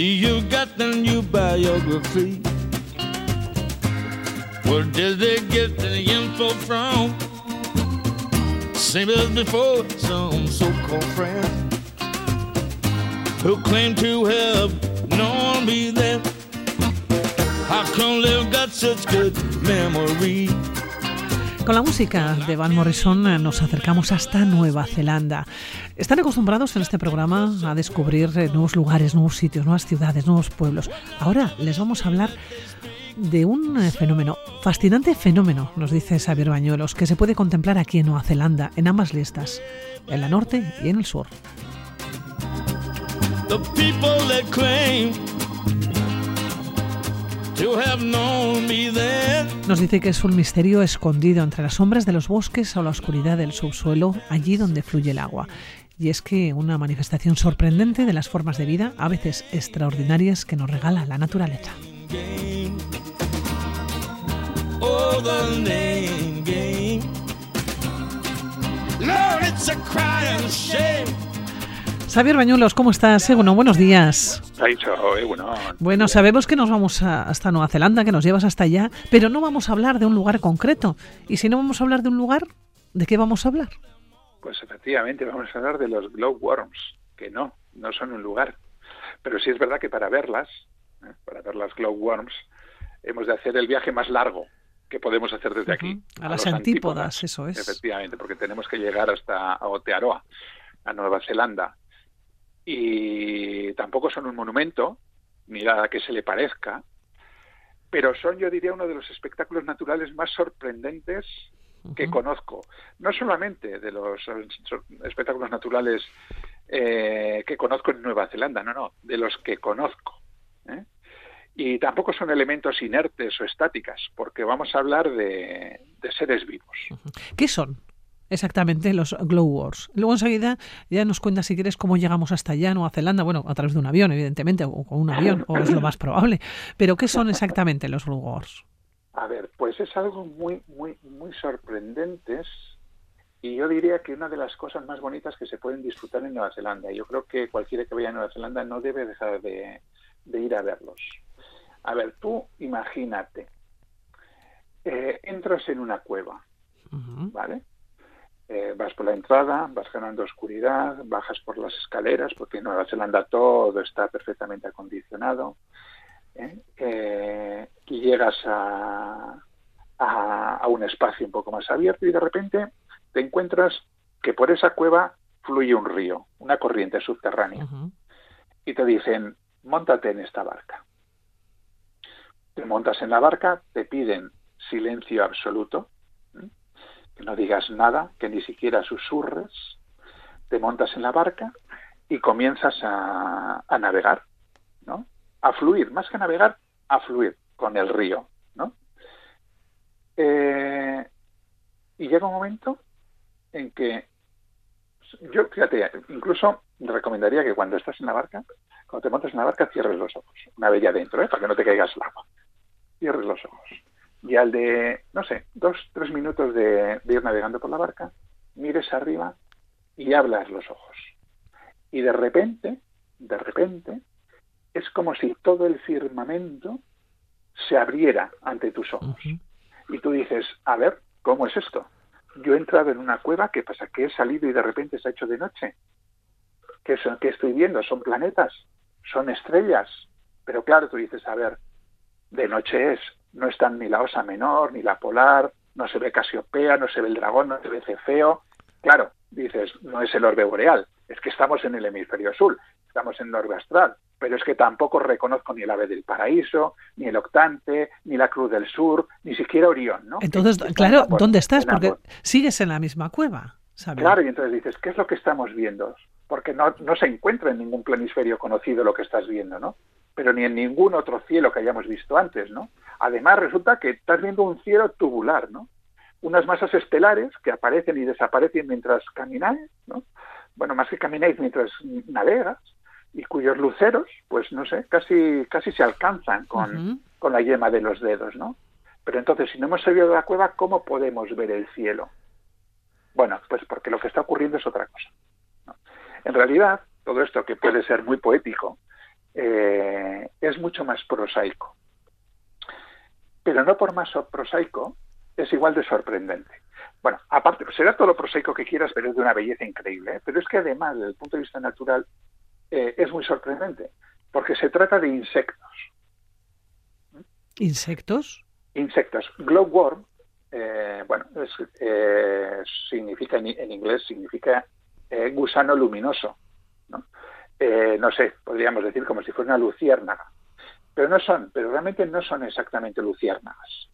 See you got the new biography. Where did they get the info from? Same as before, some so-called friends who claim to have known me then. How come they've got such good memory? Con la música de Van Morrison eh, nos acercamos hasta Nueva Zelanda. Están acostumbrados en este programa a descubrir eh, nuevos lugares, nuevos sitios, nuevas ciudades, nuevos pueblos. Ahora les vamos a hablar de un eh, fenómeno, fascinante fenómeno, nos dice Xavier Bañuelos, que se puede contemplar aquí en Nueva Zelanda, en ambas listas, en la norte y en el sur. Nos dice que es un misterio escondido entre las sombras de los bosques o la oscuridad del subsuelo, allí donde fluye el agua. Y es que una manifestación sorprendente de las formas de vida, a veces extraordinarias, que nos regala la naturaleza. Xavier Bañuelos, ¿cómo estás? Eh, bueno, buenos días. Bueno, sabemos que nos vamos hasta Nueva Zelanda, que nos llevas hasta allá, pero no vamos a hablar de un lugar concreto. Y si no vamos a hablar de un lugar, ¿de qué vamos a hablar? Pues efectivamente vamos a hablar de los glowworms, que no, no son un lugar. Pero sí es verdad que para verlas, ¿eh? para ver las glowworms, hemos de hacer el viaje más largo que podemos hacer desde aquí. A, las antípodas, eso es. Efectivamente, porque tenemos que llegar hasta Aotearoa, a Nueva Zelanda. Y tampoco son un monumento, ni nada que se le parezca, pero son, yo diría, uno de los espectáculos naturales más sorprendentes que conozco. No solamente de los espectáculos naturales eh, que conozco en Nueva Zelanda, no, no, de los que conozco. ¿eh? Y tampoco son elementos inertes o estáticas, porque vamos a hablar de, seres vivos. ¿Qué son? Exactamente los Glow Wars. Luego enseguida ya nos cuenta si quieres cómo llegamos hasta allá, Nueva Zelanda, bueno, a través de un avión, evidentemente, o con un avión, o es lo más probable. Pero ¿qué son exactamente los Glow Wars? A ver, pues es algo muy, muy, muy sorprendente y yo diría que una de las cosas más bonitas que se pueden disfrutar en Nueva Zelanda. Yo creo que cualquiera que vaya a Nueva Zelanda no debe dejar de ir a verlos. A ver, tú imagínate, eh, entras en una cueva, ¿vale? Eh, vas por la entrada, vas ganando oscuridad, bajas por las escaleras, porque en Nueva Zelanda todo está perfectamente acondicionado, ¿eh? y llegas a, a, un espacio un poco más abierto y de repente te encuentras que por esa cueva fluye un río, una corriente subterránea, y te dicen, montate en esta barca. Te montas en la barca, te piden silencio absoluto, no digas nada, que ni siquiera susurres, te montas en la barca y comienzas a, navegar, ¿no? A fluir, más que navegar, a fluir con el río, ¿no? Eh, y llega un momento en que yo, fíjate, incluso recomendaría que cuando estás en la barca, cuando te montas en la barca, cierres los ojos, una vez ya dentro, ¿eh? para que no te caigas al agua cierres los ojos. Y al de, no sé, dos, tres minutos de, ir navegando por la barca, mires arriba y hablas los ojos. Y de repente, de repente, es como si todo el firmamento se abriera ante tus ojos. Y tú dices, a ver, ¿cómo es esto? Yo he entrado en una cueva, ¿qué pasa? Que he salido y de repente se ha hecho de noche. ¿Qué, son, ¿Qué estoy viendo? ¿Son planetas? ¿Son estrellas? Pero claro, tú dices, a ver, de noche es. No están ni la osa menor, ni la polar, no se ve Casiopea, no se ve el dragón, no se ve Cefeo. Claro, dices, no es el orbe boreal, es que estamos en el hemisferio sur, estamos en el orbe astral, pero es que tampoco reconozco ni el ave del paraíso, ni el octante, ni la cruz del sur, ni siquiera Orión, ¿no? Entonces, claro, ¿dónde estás? Porque sigues en la misma cueva. Claro, y entonces dices, ¿qué es lo que estamos viendo? Porque no, no se encuentra en ningún planisferio conocido lo que estás viendo, ¿no? Pero ni en ningún otro cielo que hayamos visto antes, ¿no? Además resulta que estás viendo un cielo tubular, ¿no? Unas masas estelares que aparecen y desaparecen mientras camináis, ¿no? Bueno, más que camináis mientras navegas y cuyos luceros, pues no sé, casi casi se alcanzan con, con la yema de los dedos, ¿no? Pero entonces, si no hemos salido de la cueva, ¿cómo podemos ver el cielo? Bueno, pues porque lo que está ocurriendo es otra cosa. En realidad, todo esto que puede ser muy poético, eh, es mucho más prosaico. Pero no por más prosaico, es igual de sorprendente. Bueno, aparte, será todo lo prosaico que quieras, pero es de una belleza increíble. ¿eh? Pero es que además, desde el punto de vista natural, eh, es muy sorprendente, porque se trata de insectos. ¿Insectos? Insectos. Glowworm, eh, bueno, significa en, inglés, significa gusano luminoso. ¿No? no sé, podríamos decir como si fuera una luciérnaga. Pero no son, pero realmente no son exactamente luciérnagas.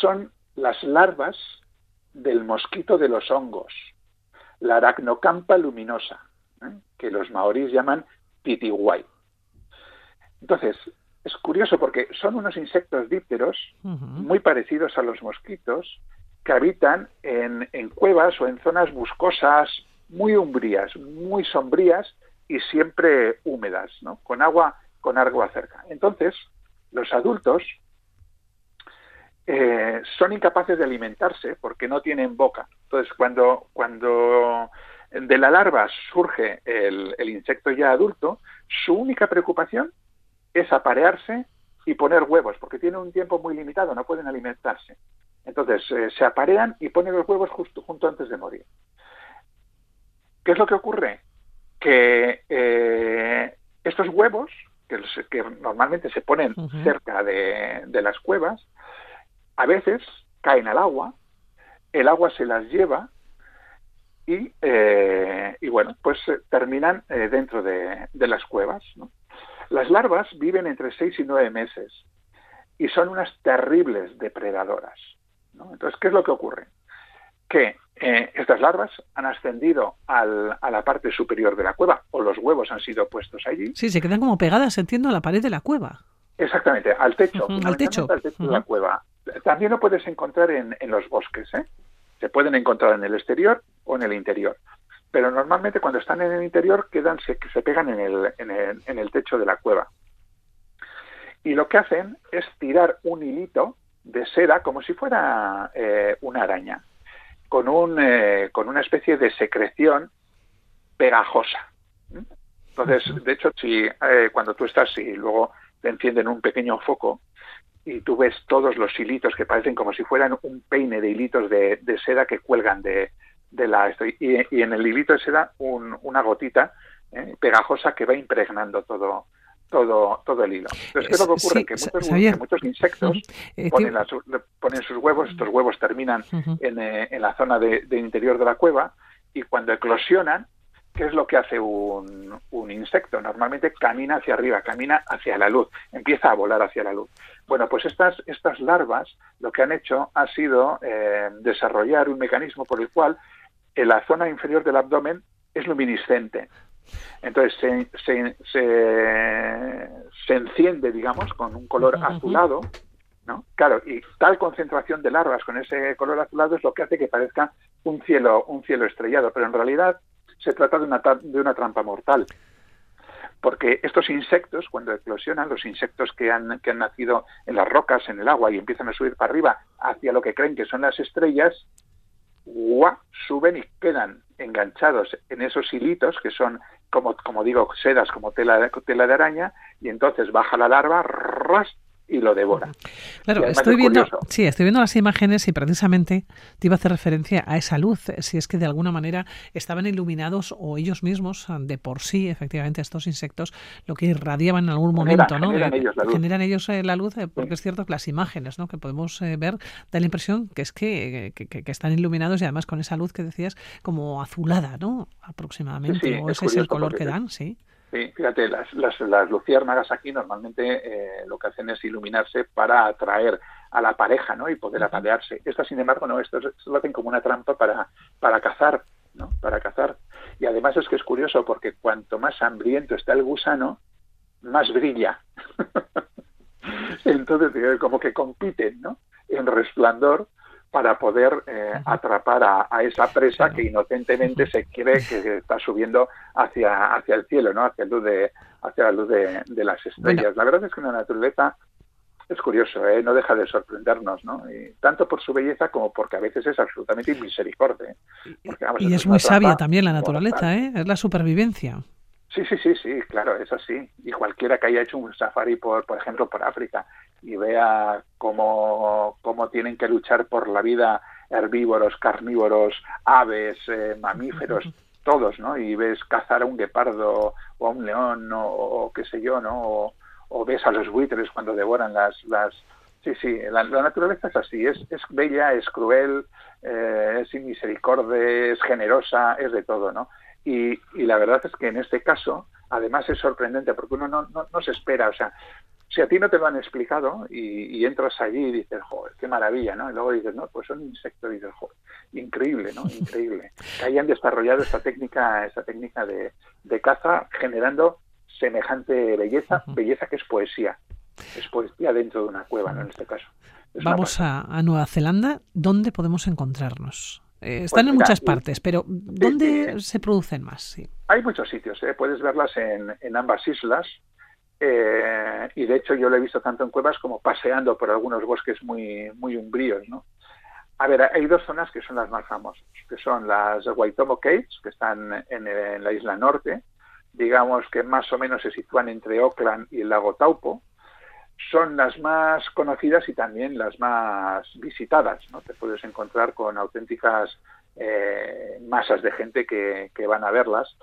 son las larvas del mosquito de los hongos, la aracnocampa luminosa, ¿eh? que los maoríes llaman titiwai. Entonces, es curioso porque son unos insectos dípteros muy parecidos a los mosquitos que habitan en, en, cuevas o en zonas buscosas muy umbrías, muy sombrías y siempre húmedas, ¿no? con agua con agua cerca. Entonces, los adultos eh, son incapaces de alimentarse porque no tienen boca. Entonces, cuando, cuando de la larva surge el, insecto ya adulto, su única preocupación es aparearse y poner huevos, porque tiene un tiempo muy limitado, no pueden alimentarse. Entonces, eh, se aparean y ponen los huevos justo, junto antes de morir. ¿Qué es lo que ocurre? Que eh, estos huevos, que, que, normalmente se ponen cerca de, de, las cuevas, a veces caen al agua, el agua se las lleva y, eh, bueno, pues eh, terminan eh, dentro de, las cuevas. Las larvas viven entre seis y nueve meses y son unas terribles depredadoras. Entonces, ¿qué es lo que ocurre? Que estas larvas han ascendido a la parte superior de la cueva o los huevos han sido puestos allí. Sí, se quedan como pegadas, entiendo, a la pared de la cueva. Exactamente, al techo. al techo. Al techo de la cueva. También lo puedes encontrar en, los bosques. ¿eh? Se pueden encontrar en el exterior o en el interior. Pero normalmente cuando están en el interior quedan, se, se pegan en el, en, el, en el techo de la cueva. Y lo que hacen es tirar un hilito de seda como si fuera eh, una araña, con, un, eh, con una especie de secreción pegajosa. Entonces, de hecho, si eh, cuando tú estás y luego te encienden un pequeño foco, y tú ves todos los hilitos que parecen como si fueran un peine de hilitos de, seda que cuelgan de, la... Y, en el hilito de seda una gotita eh, pegajosa que va impregnando todo, todo, todo el hilo. Entonces, ¿qué es lo que ocurre? que, muchos, insectos eh, ponen, sus huevos, estos huevos terminan en, eh, en, la zona de, interior de la cueva y cuando eclosionan, ¿qué es lo que hace un, un, insecto? Normalmente camina hacia arriba, camina hacia la luz, empieza a volar hacia la luz. Bueno, pues estas, estas larvas lo que han hecho ha sido eh, desarrollar un mecanismo por el cual en la zona inferior del abdomen es luminiscente. Entonces se, se, enciende, digamos, con un color azulado, ¿no? Claro, y tal concentración de larvas con ese color azulado es lo que hace que parezca un cielo, un cielo estrellado, pero en realidad se trata de una, de una trampa mortal porque estos insectos, cuando eclosionan, los insectos que han, que han nacido en las rocas, en el agua y empiezan a subir para arriba hacia lo que creen que son las estrellas, suben y quedan enganchados en esos hilitos que son, como, como digo, sedas como tela, tela de araña, y entonces baja la larva, ras, y lo devora. Claro, estoy viendo, sí, estoy viendo las imágenes y precisamente te iba a hacer referencia a esa luz, si es que de alguna manera estaban iluminados o ellos mismos de por sí, efectivamente, estos insectos, lo que irradiaban en algún momento, ¿no? Generan ellos la luz, generan ellos, eh, la luz eh, porque es cierto que las imágenes, ¿no? Que podemos eh, ver da la impresión que es que, que, están iluminados y además con esa luz que decías como azulada, ¿no? Aproximadamente, o ese es el color que dan, sí. Sí, fíjate, las, las, las luciérnagas aquí normalmente eh, lo que hacen es iluminarse para atraer a la pareja, ¿no? Y poder aparearse. Estas, sin embargo, no, esto, lo hacen como una trampa para, para cazar, ¿no? Para cazar. Y además es que es curioso porque cuanto más hambriento está el gusano, más brilla. Entonces, eh, como que compiten, ¿no? En resplandor para poder eh, atrapar a, esa presa que inocentemente se cree que está subiendo hacia, hacia el cielo, ¿no? hacia, luz de, hacia la luz de, las estrellas. La verdad es que la naturaleza es curioso, ¿eh? no deja de sorprendernos, ¿no? Y tanto por su belleza como porque a veces es absolutamente inmisericordia. y es muy sabia también la naturaleza, ¿eh? es la supervivencia. Sí, sí, sí, sí, claro, es así. Y cualquiera que haya hecho un safari, por, por ejemplo, por África y vea cómo, cómo tienen que luchar por la vida herbívoros, carnívoros, aves, eh, mamíferos, todos, ¿no? Y ves cazar a un guepardo o a un león o, qué sé yo, ¿no? O, ves a los buitres cuando devoran las... las... Sí, sí, la, naturaleza es así, es, es bella, es cruel, eh, es inmisericordia, es generosa, es de todo, ¿no? Y, y, la verdad es que en este caso, además es sorprendente porque uno no, no, no se espera, o sea, si a ti no te lo han explicado y, entras allí y dices, joder, qué maravilla, ¿no? Y luego dices, no, pues son insectos y dices, joder, increíble, ¿no? Increíble. Que hayan desarrollado esta técnica, esta técnica de, caza generando semejante belleza, belleza que es poesía. Es poesía dentro de una cueva, ¿no? En este caso. Vamos a, Nueva Zelanda, ¿dónde podemos encontrarnos? Eh, están pues en muchas partes, pero ¿dónde se producen más? Hay muchos sitios, ¿eh? puedes verlas en, en ambas islas. Eh, y de hecho yo lo he visto tanto en cuevas como paseando por algunos bosques muy, muy umbríos, ¿no? A ver, hay dos zonas que son las más famosas, que son las Waitomo Caves, que están en, la isla norte, digamos que más o menos se sitúan entre Auckland y el lago Taupo, son las más conocidas y también las más visitadas, ¿no? Te puedes encontrar con auténticas eh, masas de gente que, van a verlas.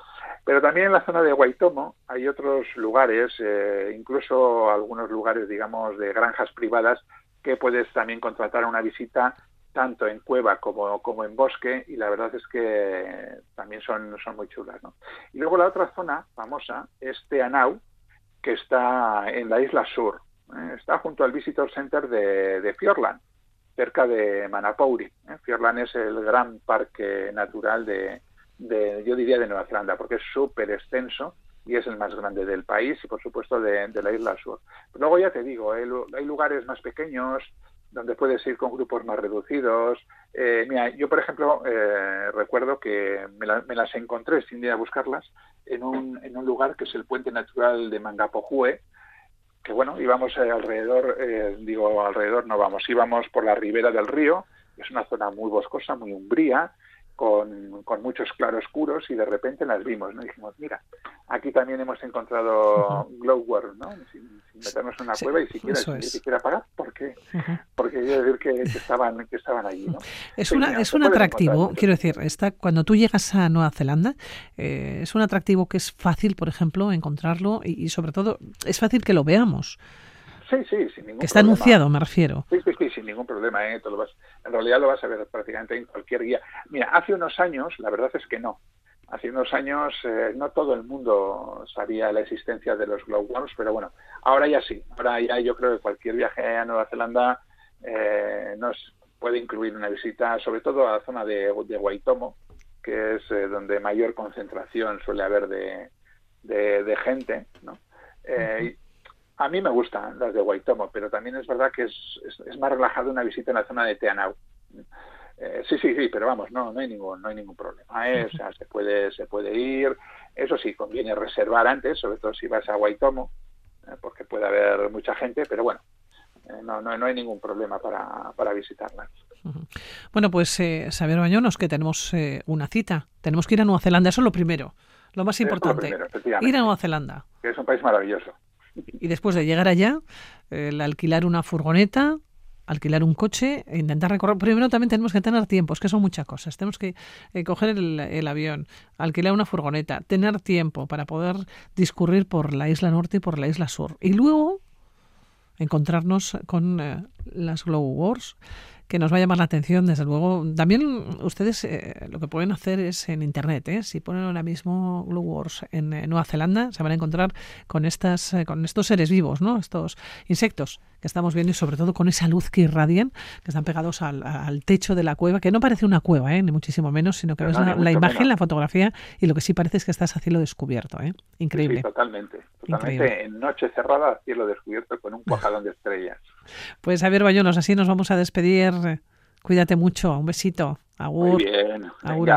Pero también en la zona de Guaitomo hay otros lugares, eh, incluso algunos lugares, digamos, de granjas privadas, que puedes también contratar una visita tanto en cueva como, como en bosque y la verdad es que también son, son muy chulas. ¿no? Y luego la otra zona famosa es Teanau, que está en la isla sur. ¿eh? Está junto al Visitor Center de, de Fiordland cerca de Manapouri. ¿eh? Fiordland es el gran parque natural de, yo diría, de Nueva Zelanda, porque es súper extenso y es el más grande del país y, por supuesto, de, la isla sur. luego ya te digo, hay, lugares más pequeños donde puedes ir con grupos más reducidos. Eh, mira, yo, por ejemplo, eh, recuerdo que me, las encontré sin ir a buscarlas en un, en un lugar que es el puente natural de Mangapojue, que bueno, íbamos alrededor, eh, digo alrededor no vamos, íbamos por la ribera del río, es una zona muy boscosa, muy umbría, con, con, muchos claroscuros y de repente las vimos, ¿no? dijimos, mira, aquí también hemos encontrado glowworm, ¿no? Sin, meternos en una cueva y siquiera, ni siquiera pagar, ¿por qué? Porque quiero decir que, estaban, que estaban allí, ¿no? Es, una, es un atractivo, quiero decir, está, cuando tú llegas a Nueva Zelanda, eh, es un atractivo que es fácil, por ejemplo, encontrarlo y, y sobre todo es fácil que lo veamos. Sí, sí, sin ningún Que está anunciado, me refiero. Sí, ningún problema. ¿eh? Lo vas, en realidad lo vas a ver prácticamente en cualquier guía. Mira, hace unos años, la verdad es que no. Hace unos años eh, no todo el mundo sabía la existencia de los glowworms, pero bueno, ahora ya sí. Ahora ya yo creo que cualquier viaje a Nueva Zelanda eh, nos puede incluir una visita, sobre todo a la zona de, de Waitomo, que es eh, donde mayor concentración suele haber de, de, gente, ¿no? Eh, a mí me gustan las de Waitomo, pero también es verdad que es, es, más relajado una visita en la zona de Teanau. Eh, sí, sí, sí, pero vamos, no, no hay ningún, no hay ningún problema. ¿eh? O sea, se puede, se puede ir. Eso sí, conviene reservar antes, sobre todo si vas a Waitomo, eh, porque puede haber mucha gente, pero bueno, no, no, no hay ningún problema para, para visitarlas. Bueno, pues eh, Saber Bañonos, que tenemos una cita. Tenemos que ir a Nueva Zelanda, eso es lo primero, lo más importante. ir a Nueva Zelanda. Que es un país maravilloso. Y después de llegar allá, el alquilar una furgoneta, alquilar un coche e intentar recorrer. Primero también tenemos que tener tiempo, es que son muchas cosas. Tenemos que eh, coger el, avión, alquilar una furgoneta, tener tiempo para poder discurrir por la isla norte y por la isla sur. Y luego encontrarnos con eh, las Glow Wars que nos va a llamar la atención, desde luego. También ustedes eh, lo que pueden hacer es en Internet, ¿eh? si ponen ahora mismo Blue Wars en, Nueva Zelanda, se van a encontrar con, estas, eh, con estos seres vivos, ¿no? estos insectos que estamos viendo y sobre todo con esa luz que irradian, que están pegados al, techo de la cueva, que no parece una cueva, ¿eh? ni muchísimo menos, sino que ves la, imagen, la fotografía y lo que sí parece es que estás a cielo descubierto. ¿eh? Increíble. totalmente. Totalmente en noche cerrada, a cielo descubierto con un cuajalón de estrellas. Pues Javier Bayonos, así nos vamos a despedir. Cuídate mucho. Un besito. Agur. Muy bien. agur.